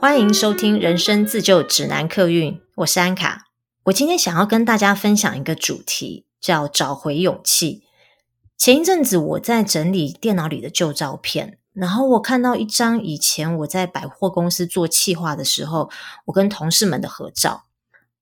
欢迎收听《人生自救指南》客运，我是安卡。我今天想要跟大家分享一个主题，叫找回勇气。前一阵子我在整理电脑里的旧照片，然后我看到一张以前我在百货公司做企划的时候，我跟同事们的合照。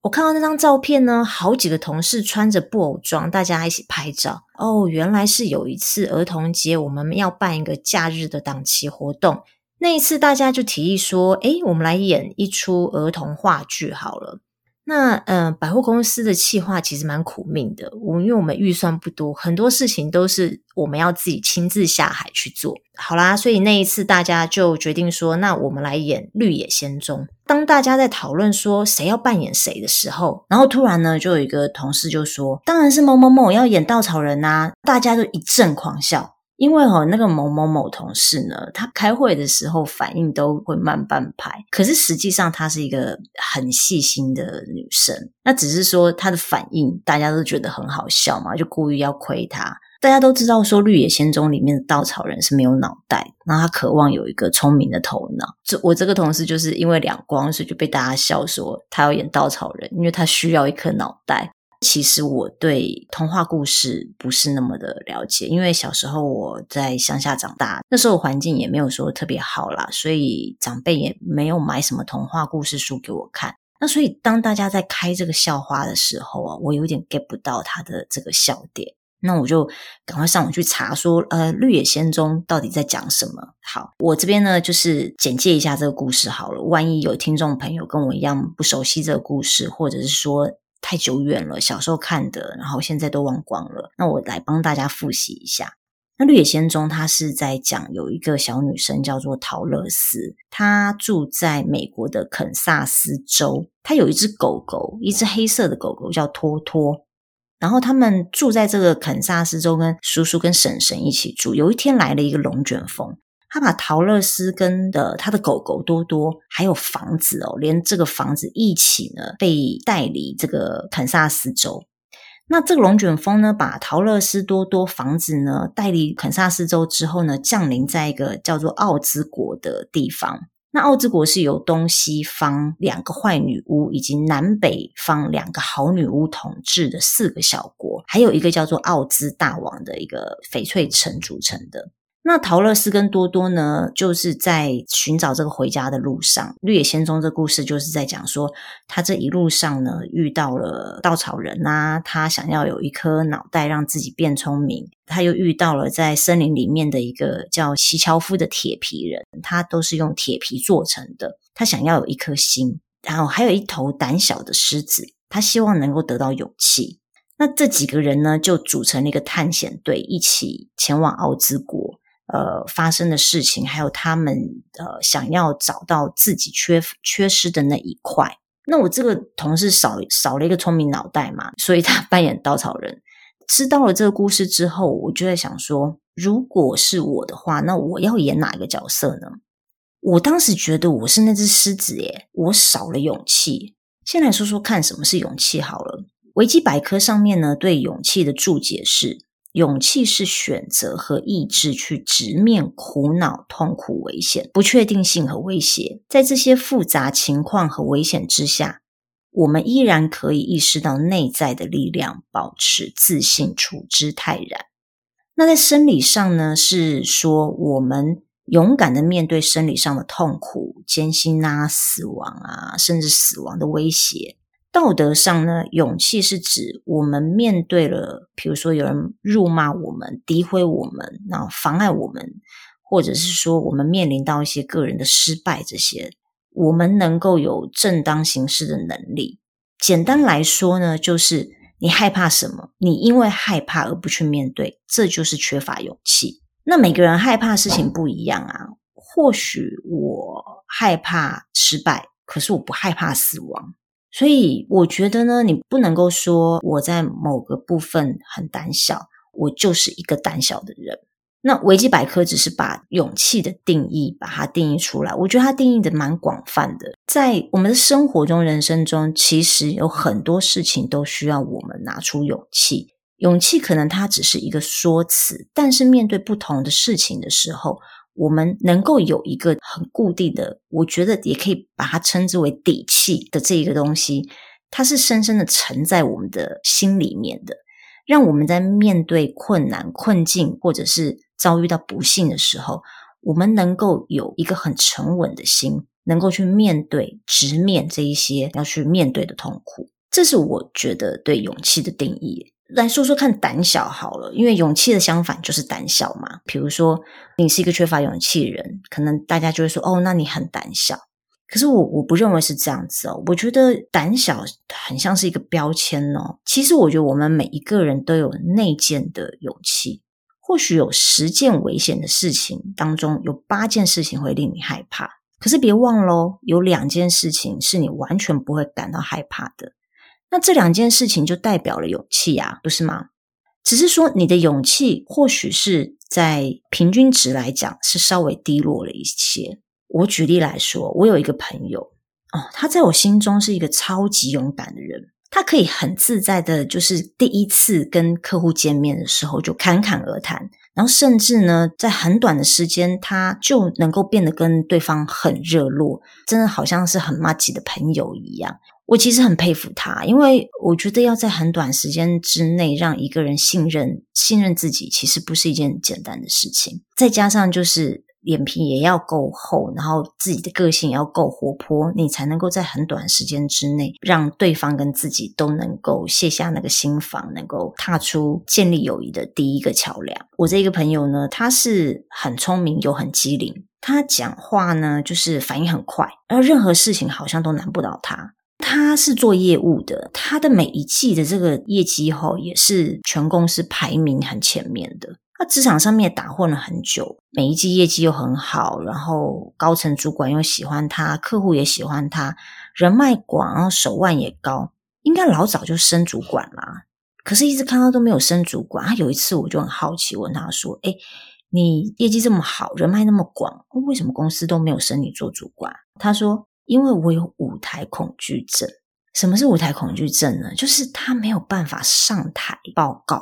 我看到那张照片呢，好几个同事穿着布偶装，大家一起拍照。哦，原来是有一次儿童节，我们要办一个假日的档期活动。那一次，大家就提议说：“诶，我们来演一出儿童话剧好了。”那嗯、百货公司的企划其实蛮苦命的。我因为我们预算不多，很多事情都是我们要自己亲自下海去做。好啦，所以那一次大家就决定说，那我们来演《绿野仙踪》。当大家在讨论说谁要扮演谁的时候，然后突然呢，就有一个同事就说：“当然是某某某要演稻草人啊！”大家都一阵狂笑。因为哈，那个某某某同事呢，他开会的时候反应都会慢半拍，可是实际上她是一个很细心的女生。那只是说她的反应，大家都觉得很好笑嘛，就故意要亏她。大家都知道说《绿野仙踪》里面的稻草人是没有脑袋，那他渴望有一个聪明的头脑。这我这个同事就是因为两光，所以就被大家笑说他要演稻草人，因为他需要一颗脑袋。其实我对童话故事不是那么的了解，因为小时候我在乡下长大，那时候环境也没有说特别好啦，所以长辈也没有买什么童话故事书给我看。那所以当大家在开这个笑话的时候啊，我有点 get 不到他的这个笑点，那我就赶快上网去查说，呃，《绿野仙踪》到底在讲什么？好，我这边呢就是简介一下这个故事好了，万一有听众朋友跟我一样不熟悉这个故事，或者是说。太久远了，小时候看的，然后现在都忘光了。那我来帮大家复习一下。那《绿野仙踪》它是在讲有一个小女生叫做桃乐丝，她住在美国的肯萨斯州。她有一只狗狗，一只黑色的狗狗叫托托。然后他们住在这个肯萨斯州，跟叔叔跟婶婶一起住。有一天来了一个龙卷风。他把桃乐丝跟的他的狗狗多多，还有房子哦，连这个房子一起呢被带离这个肯萨斯州。那这个龙卷风呢，把桃乐丝多多房子呢带离肯萨斯州之后呢，降临在一个叫做奥兹国的地方。那奥兹国是由东西方两个坏女巫以及南北方两个好女巫统治的四个小国，还有一个叫做奥兹大王的一个翡翠城组成的。那桃乐丝跟多多呢，就是在寻找这个回家的路上。绿野仙踪这故事就是在讲说，他这一路上呢遇到了稻草人啊，他想要有一颗脑袋让自己变聪明。他又遇到了在森林里面的一个叫齐乔夫的铁皮人，他都是用铁皮做成的。他想要有一颗心，然后还有一头胆小的狮子，他希望能够得到勇气。那这几个人呢，就组成了一个探险队，一起前往奥兹国。呃，发生的事情，还有他们呃想要找到自己缺缺失的那一块。那我这个同事少少了一个聪明脑袋嘛，所以他 扮演稻草人。知道了这个故事之后，我就在想说，如果是我的话，那我要演哪一个角色呢？我当时觉得我是那只狮子耶，我少了勇气。先来说说看，什么是勇气好了。维基百科上面呢，对勇气的注解是。勇气是选择和意志去直面苦恼、痛苦、危险、不确定性和威胁。在这些复杂情况和危险之下，我们依然可以意识到内在的力量，保持自信，处之泰然。那在生理上呢，是说我们勇敢的面对生理上的痛苦、艰辛啊、死亡啊，甚至死亡的威胁。道德上呢，勇气是指我们面对了，比如说有人辱骂我们、诋毁我们，然后妨碍我们，或者是说我们面临到一些个人的失败，这些我们能够有正当行事的能力。简单来说呢，就是你害怕什么，你因为害怕而不去面对，这就是缺乏勇气。那每个人害怕事情不一样啊，或许我害怕失败，可是我不害怕死亡。所以我觉得呢，你不能够说我在某个部分很胆小，我就是一个胆小的人。那维基百科只是把勇气的定义把它定义出来，我觉得它定义的蛮广泛的。在我们的生活中、人生中，其实有很多事情都需要我们拿出勇气。勇气可能它只是一个说辞，但是面对不同的事情的时候，我们能够有一个很固定的，我觉得也可以把它称之为底气的这一个东西，它是深深的沉在我们的心里面的，让我们在面对困难、困境或者是遭遇到不幸的时候，我们能够有一个很沉稳的心，能够去面对、直面这一些要去面对的痛苦。这是我觉得对勇气的定义。来说说看，胆小好了，因为勇气的相反就是胆小嘛。比如说，你是一个缺乏勇气的人，可能大家就会说：“哦，那你很胆小。”可是我我不认为是这样子哦。我觉得胆小很像是一个标签哦。其实我觉得我们每一个人都有内建的勇气。或许有十件危险的事情当中，有八件事情会令你害怕。可是别忘喽，有两件事情是你完全不会感到害怕的。那这两件事情就代表了勇气啊，不是吗？只是说你的勇气或许是在平均值来讲是稍微低落了一些。我举例来说，我有一个朋友哦，他在我心中是一个超级勇敢的人，他可以很自在的，就是第一次跟客户见面的时候就侃侃而谈，然后甚至呢，在很短的时间他就能够变得跟对方很热络，真的好像是很麻吉的朋友一样。我其实很佩服他，因为我觉得要在很短时间之内让一个人信任、信任自己，其实不是一件简单的事情。再加上就是脸皮也要够厚，然后自己的个性也要够活泼，你才能够在很短时间之内让对方跟自己都能够卸下那个心防，能够踏出建立友谊的第一个桥梁。我这个朋友呢，他是很聪明又很机灵，他讲话呢就是反应很快，而任何事情好像都难不倒他。他是做业务的，他的每一季的这个业绩后也是全公司排名很前面的。他职场上面打混了很久，每一季业绩又很好，然后高层主管又喜欢他，客户也喜欢他，人脉广，然后手腕也高，应该老早就升主管啦。可是，一直看到都没有升主管。他有一次我就很好奇，问他说：“诶，你业绩这么好，人脉那么广，为什么公司都没有升你做主管？”他说。因为我有舞台恐惧症。什么是舞台恐惧症呢？就是他没有办法上台报告。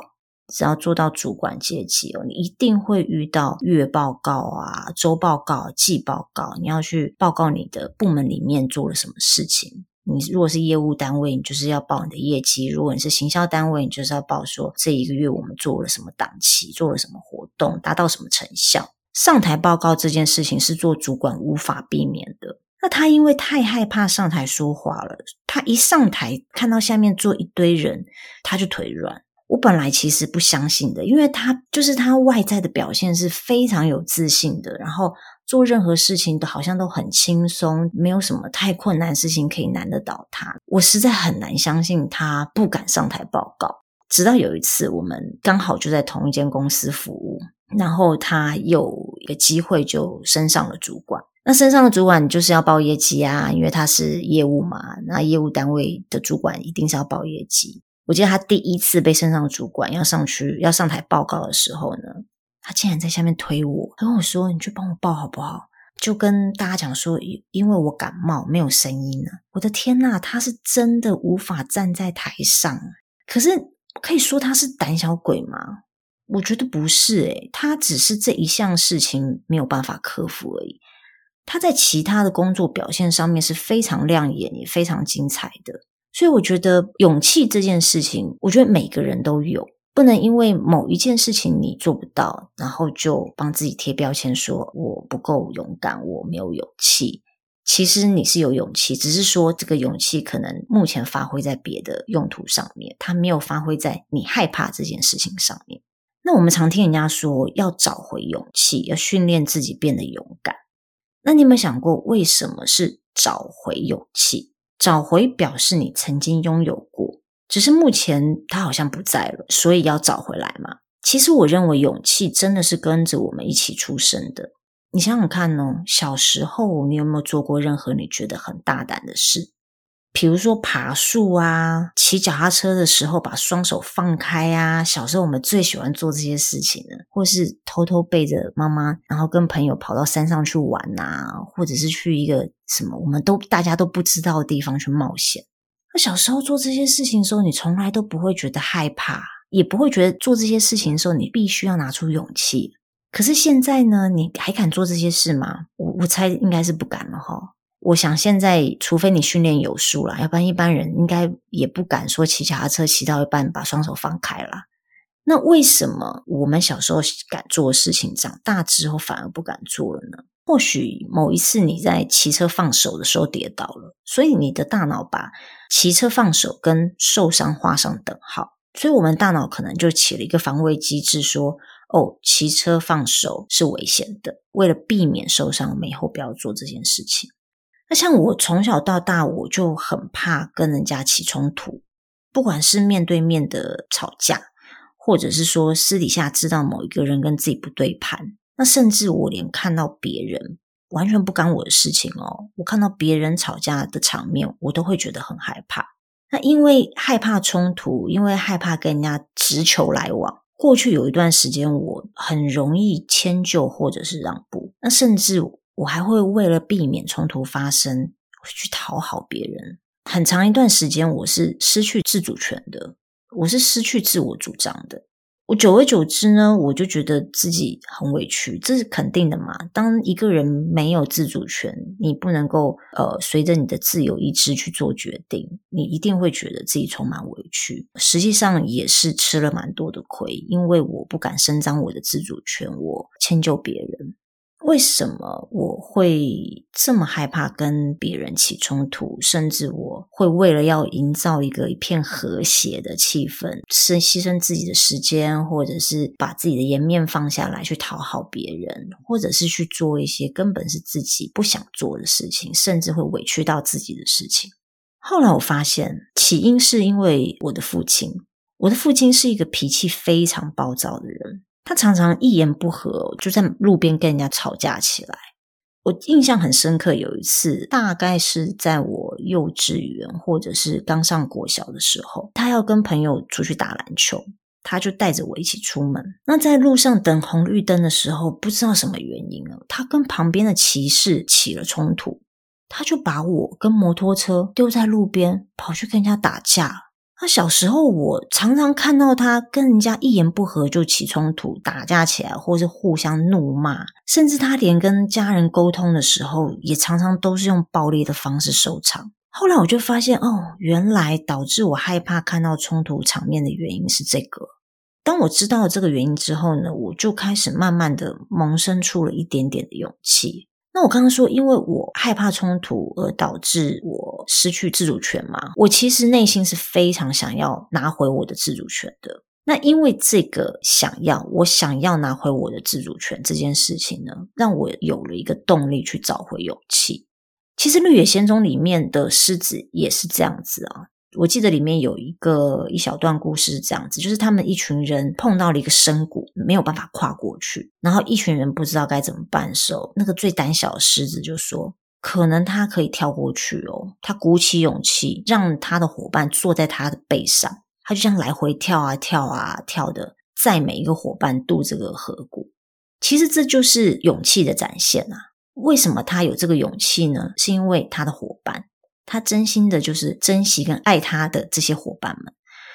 只要做到主管阶级哦，你一定会遇到月报告啊、周报告、季报告，你要去报告你的部门里面做了什么事情。你如果是业务单位，你就是要报你的业绩；如果你是行销单位，你就是要报说这一个月我们做了什么档期、做了什么活动、达到什么成效。上台报告这件事情是做主管无法避免的。他因为太害怕上台说话了，他一上台看到下面坐一堆人，他就腿软。我本来其实不相信的，因为他就是他外在的表现是非常有自信的，然后做任何事情都好像都很轻松，没有什么太困难事情可以难得倒他。我实在很难相信他不敢上台报告。直到有一次，我们刚好就在同一间公司服务，然后他有一个机会就升上了主管。那身上的主管就是要报业绩啊，因为他是业务嘛。那业务单位的主管一定是要报业绩。我记得他第一次被身上的主管要上去要上台报告的时候呢，他竟然在下面推我，他跟我说：“你去帮我报好不好？”就跟大家讲说，因为我感冒没有声音了。我的天呐，他是真的无法站在台上。可是可以说他是胆小鬼吗？我觉得不是诶，他只是这一项事情没有办法克服而已。他在其他的工作表现上面是非常亮眼，也非常精彩的。所以我觉得勇气这件事情，我觉得每个人都有，不能因为某一件事情你做不到，然后就帮自己贴标签说我不够勇敢，我没有勇气。其实你是有勇气，只是说这个勇气可能目前发挥在别的用途上面，它没有发挥在你害怕这件事情上面。那我们常听人家说要找回勇气，要训练自己变得勇敢。那你有没有想过，为什么是找回勇气？找回表示你曾经拥有过，只是目前它好像不在了，所以要找回来嘛。其实我认为勇气真的是跟着我们一起出生的。你想想看哦，小时候你有没有做过任何你觉得很大胆的事？比如说爬树啊，骑脚踏车的时候把双手放开啊。小时候我们最喜欢做这些事情了，或是偷偷背着妈妈，然后跟朋友跑到山上去玩啊，或者是去一个什么我们都大家都不知道的地方去冒险。那小时候做这些事情的时候，你从来都不会觉得害怕，也不会觉得做这些事情的时候你必须要拿出勇气。可是现在呢，你还敢做这些事吗？我我猜应该是不敢了哈。我想现在，除非你训练有素了，要不然一般人应该也不敢说骑脚踏车骑到一半把双手放开了。那为什么我们小时候敢做的事情，长大之后反而不敢做了呢？或许某一次你在骑车放手的时候跌倒了，所以你的大脑把骑车放手跟受伤画上等号，所以我们大脑可能就起了一个防卫机制，说：“哦，骑车放手是危险的，为了避免受伤，我们以后不要做这件事情。”那像我从小到大，我就很怕跟人家起冲突，不管是面对面的吵架，或者是说私底下知道某一个人跟自己不对盘。那甚至我连看到别人完全不干我的事情哦，我看到别人吵架的场面，我都会觉得很害怕。那因为害怕冲突，因为害怕跟人家直球来往，过去有一段时间，我很容易迁就或者是让步。那甚至我还会为了避免冲突发生，去讨好别人。很长一段时间，我是失去自主权的，我是失去自我主张的。我久而久之呢，我就觉得自己很委屈，这是肯定的嘛。当一个人没有自主权，你不能够呃随着你的自由意志去做决定，你一定会觉得自己充满委屈。实际上也是吃了蛮多的亏，因为我不敢伸张我的自主权，我迁就别人。为什么我会这么害怕跟别人起冲突？甚至我会为了要营造一个一片和谐的气氛，是牺牲自己的时间，或者是把自己的颜面放下来去讨好别人，或者是去做一些根本是自己不想做的事情，甚至会委屈到自己的事情。后来我发现，起因是因为我的父亲，我的父亲是一个脾气非常暴躁的人。他常常一言不合就在路边跟人家吵架起来。我印象很深刻，有一次大概是在我幼稚园或者是刚上国小的时候，他要跟朋友出去打篮球，他就带着我一起出门。那在路上等红绿灯的时候，不知道什么原因了，他跟旁边的骑士起了冲突，他就把我跟摩托车丢在路边，跑去跟人家打架。他小时候，我常常看到他跟人家一言不合就起冲突、打架起来，或是互相怒骂，甚至他连跟家人沟通的时候，也常常都是用暴力的方式收场。后来我就发现，哦，原来导致我害怕看到冲突场面的原因是这个。当我知道了这个原因之后呢，我就开始慢慢的萌生出了一点点的勇气。那我刚刚说，因为我害怕冲突而导致我失去自主权嘛，我其实内心是非常想要拿回我的自主权的。那因为这个想要，我想要拿回我的自主权这件事情呢，让我有了一个动力去找回勇气。其实《绿野仙踪》里面的狮子也是这样子啊。我记得里面有一个一小段故事是这样子，就是他们一群人碰到了一个深谷，没有办法跨过去，然后一群人不知道该怎么办的时候，那个最胆小的狮子就说：“可能他可以跳过去哦。”他鼓起勇气，让他的伙伴坐在他的背上，他就这样来回跳啊跳啊跳的，载每一个伙伴渡这个河谷。其实这就是勇气的展现啊！为什么他有这个勇气呢？是因为他的伙伴。他真心的就是珍惜跟爱他的这些伙伴们，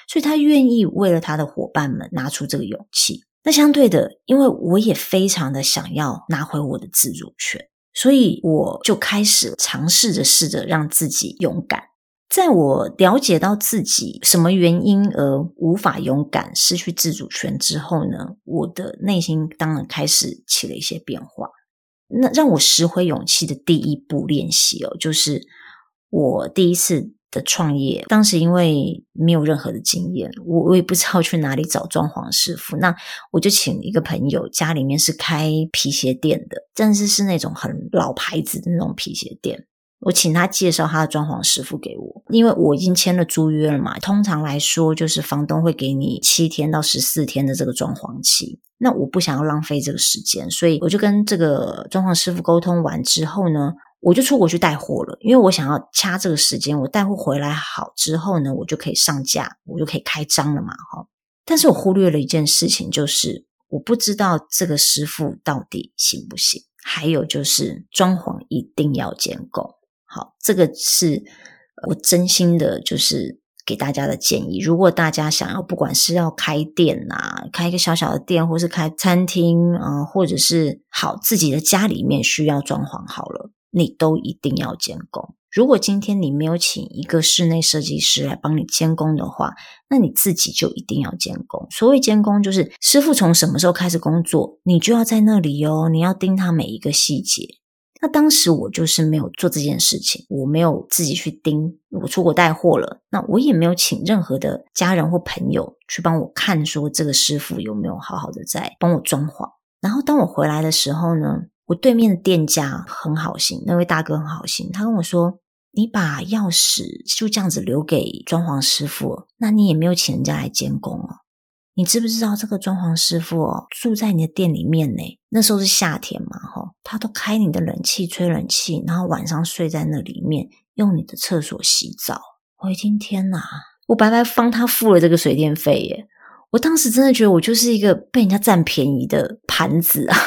所以他愿意为了他的伙伴们拿出这个勇气。那相对的，因为我也非常的想要拿回我的自主权，所以我就开始尝试着试着让自己勇敢。在我了解到自己什么原因而无法勇敢、失去自主权之后呢，我的内心当然开始起了一些变化。那让我拾回勇气的第一步练习哦，就是。我第一次的创业，当时因为没有任何的经验，我我也不知道去哪里找装潢师傅，那我就请一个朋友，家里面是开皮鞋店的，但是是那种很老牌子的那种皮鞋店，我请他介绍他的装潢师傅给我，因为我已经签了租约了嘛，通常来说就是房东会给你七天到十四天的这个装潢期，那我不想要浪费这个时间，所以我就跟这个装潢师傅沟通完之后呢。我就出国去带货了，因为我想要掐这个时间，我带货回来好之后呢，我就可以上架，我就可以开张了嘛，哈。但是我忽略了一件事情，就是我不知道这个师傅到底行不行，还有就是装潢一定要监工，好，这个是我真心的，就是给大家的建议。如果大家想要，不管是要开店啊，开一个小小的店，或是开餐厅啊、或者是好自己的家里面需要装潢好了，你都一定要监工。如果今天你没有请一个室内设计师来帮你监工的话，那你自己就一定要监工。所谓监工，就是师傅从什么时候开始工作，你就要在那里哦，你要盯他每一个细节。那当时我就是没有做这件事情，我没有自己去盯，我出国带货了，那我也没有请任何的家人或朋友去帮我看，说这个师傅有没有好好的在帮我装潢。然后当我回来的时候呢，我对面的店家很好心，那位大哥很好心，他跟我说。你把钥匙就这样子留给装潢师傅，那你也没有请人家来监工哦。你知不知道这个装潢师傅哦，住在你的店里面呢？那时候是夏天嘛，吼，他都开你的冷气，吹冷气，然后晚上睡在那里面，用你的厕所洗澡。我一听，天哪，我白白帮他付了这个水电费耶！我当时真的觉得我就是一个被人家占便宜的盘子啊。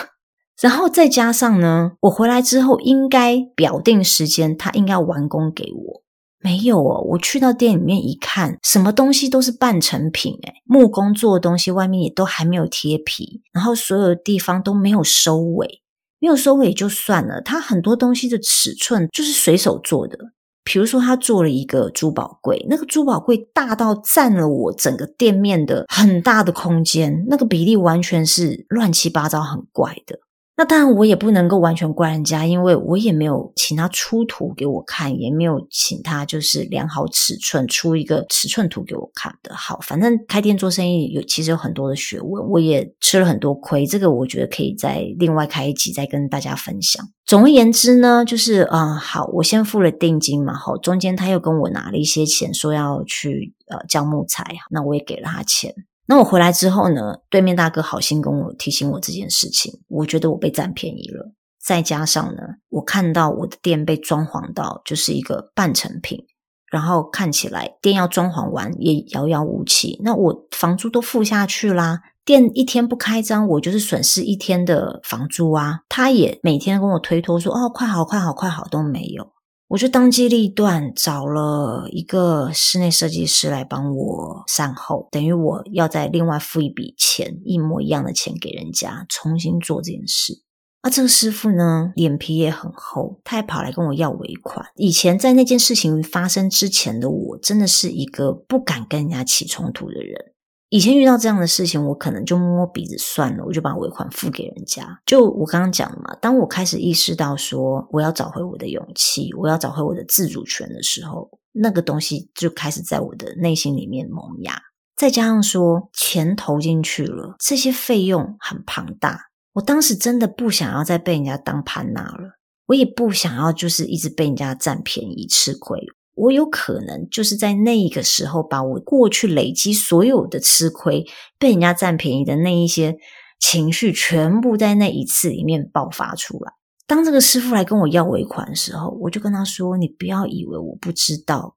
然后再加上呢，我回来之后应该表定时间，他应该完工给我。没有哦，我去到店里面一看，什么东西都是半成品，诶，木工做的东西外面也都还没有贴皮，然后所有的地方都没有收尾，没有收尾也就算了，他很多东西的尺寸就是随手做的。比如说，他做了一个珠宝柜，那个珠宝柜大到占了我整个店面的很大的空间，那个比例完全是乱七八糟，很怪的。那当然，我也不能够完全怪人家，因为我也没有请他出图给我看，也没有请他就是量好尺寸出一个尺寸图给我看的。好，反正开店做生意有其实有很多的学问，我也吃了很多亏，这个我觉得可以再另外开一集再跟大家分享。总而言之呢，就是啊、好，我先付了定金嘛，好，中间他又跟我拿了一些钱，说要去呃交木材，那我也给了他钱。那我回来之后呢，对面大哥好心跟我提醒我这件事情，我觉得我被占便宜了。再加上呢，我看到我的店被装潢到就是一个半成品，然后看起来店要装潢完也遥遥无期。那我房租都付下去啦，店一天不开张，我就是损失一天的房租啊。他也每天跟我推脱说：“哦，快好，快好，快好，都没有。”我就当机立断找了一个室内设计师来帮我善后，等于我要再另外付一笔钱，一模一样的钱给人家重新做这件事。啊，这个师傅呢，脸皮也很厚，他还跑来跟我要尾款。以前在那件事情发生之前的我，真的是一个不敢跟人家起冲突的人。以前遇到这样的事情，我可能就摸摸鼻子算了，我就把尾款付给人家。就我刚刚讲的嘛，当我开始意识到说我要找回我的勇气，我要找回我的自主权的时候，那个东西就开始在我的内心里面萌芽。再加上说钱投进去了，这些费用很庞大，我当时真的不想要再被人家当盘拿了，我也不想要就是一直被人家占便宜吃亏。我有可能就是在那一个时候，把我过去累积所有的吃亏、被人家占便宜的那一些情绪，全部在那一次里面爆发出来。当这个师傅来跟我要尾款的时候，我就跟他说：“你不要以为我不知道，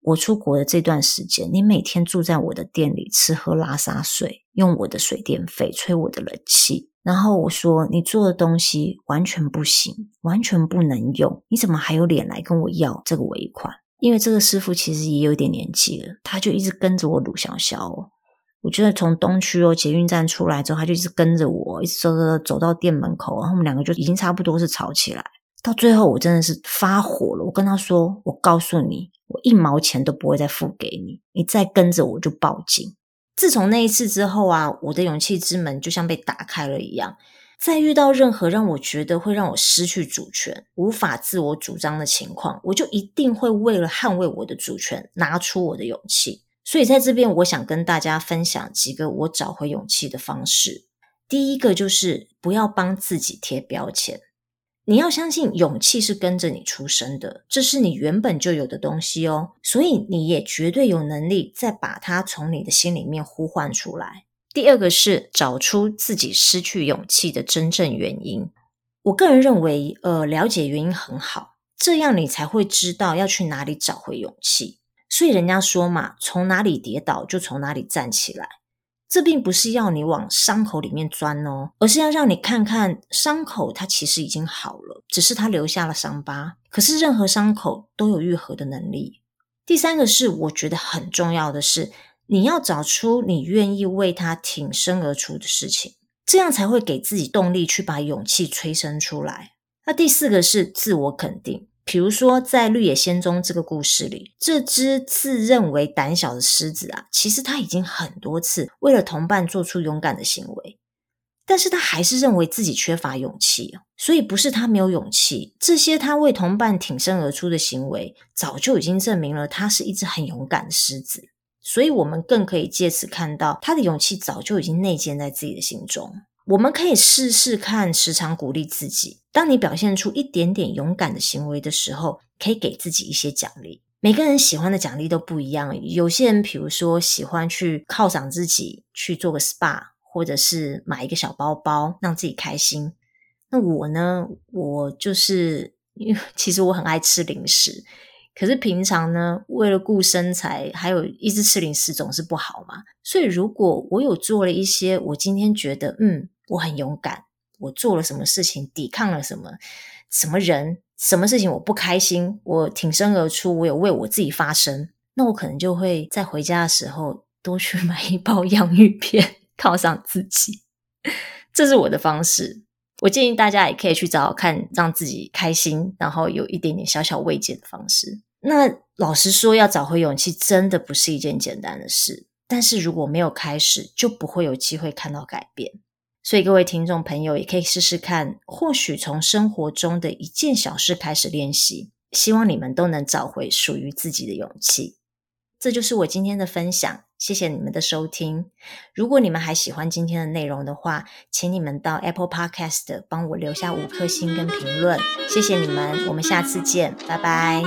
我出国的这段时间，你每天住在我的店里，吃喝拉撒睡，用我的水电费，吹我的冷气。然后我说你做的东西完全不行，完全不能用，你怎么还有脸来跟我要这个尾款？”因为这个师傅其实也有点年纪了，他就一直跟着我鲁小小。我觉得从东区哦捷运站出来之后，他就一直跟着我，一直走走走到店门口，然后我们两个就已经差不多是吵起来。到最后我真的是发火了，我跟他说：“我告诉你，我一毛钱都不会再付给你，你再跟着我就报警。”自从那一次之后啊，我的勇气之门就像被打开了一样。在遇到任何让我觉得会让我失去主权、无法自我主张的情况，我就一定会为了捍卫我的主权，拿出我的勇气。所以在这边，我想跟大家分享几个我找回勇气的方式。第一个就是不要帮自己贴标签。你要相信，勇气是跟着你出生的，这是你原本就有的东西哦。所以你也绝对有能力再把它从你的心里面呼唤出来。第二个是找出自己失去勇气的真正原因。我个人认为，呃，了解原因很好，这样你才会知道要去哪里找回勇气。所以人家说嘛，从哪里跌倒就从哪里站起来。这并不是要你往伤口里面钻哦，而是要让你看看伤口它其实已经好了，只是它留下了伤疤。可是任何伤口都有愈合的能力。第三个是我觉得很重要的是，你要找出你愿意为他挺身而出的事情，这样才会给自己动力去把勇气催生出来。那第四个是自我肯定，比如说在《绿野仙踪》这个故事里，这只自认为胆小的狮子啊，其实他已经很多次为了同伴做出勇敢的行为。但是他还是认为自己缺乏勇气，所以不是他没有勇气，这些他为同伴挺身而出的行为，早就已经证明了他是一只很勇敢的狮子。所以我们更可以借此看到，他的勇气早就已经内建在自己的心中。我们可以试试看，时常鼓励自己，当你表现出一点点勇敢的行为的时候，可以给自己一些奖励。每个人喜欢的奖励都不一样，有些人比如说喜欢去犒赏自己，去做个 SPA。或者是买一个小包包让自己开心。那我呢？我就是因为其实我很爱吃零食，可是平常呢，为了顾身材，还有一直吃零食总是不好嘛。所以如果我有做了一些，我今天觉得嗯，我很勇敢，我做了什么事情，抵抗了什么什么人，什么事情我不开心，我挺身而出，我有为我自己发声，那我可能就会在回家的时候多去 买一包洋芋片。犒赏自己，这是我的方式。我建议大家也可以去找找看，让自己开心，然后有一点点小小慰藉的方式。那老实说，要找回勇气，真的不是一件简单的事。但是如果没有开始，就不会有机会看到改变。所以各位听众朋友，也可以试试看，或许从生活中的一件小事开始练习。希望你们都能找回属于自己的勇气。这就是我今天的分享。谢谢你们的收听。如果你们还喜欢今天的内容的话，请你们到 Apple Podcast 帮我留下五颗星跟评论。谢谢你们，我们下次见，拜拜。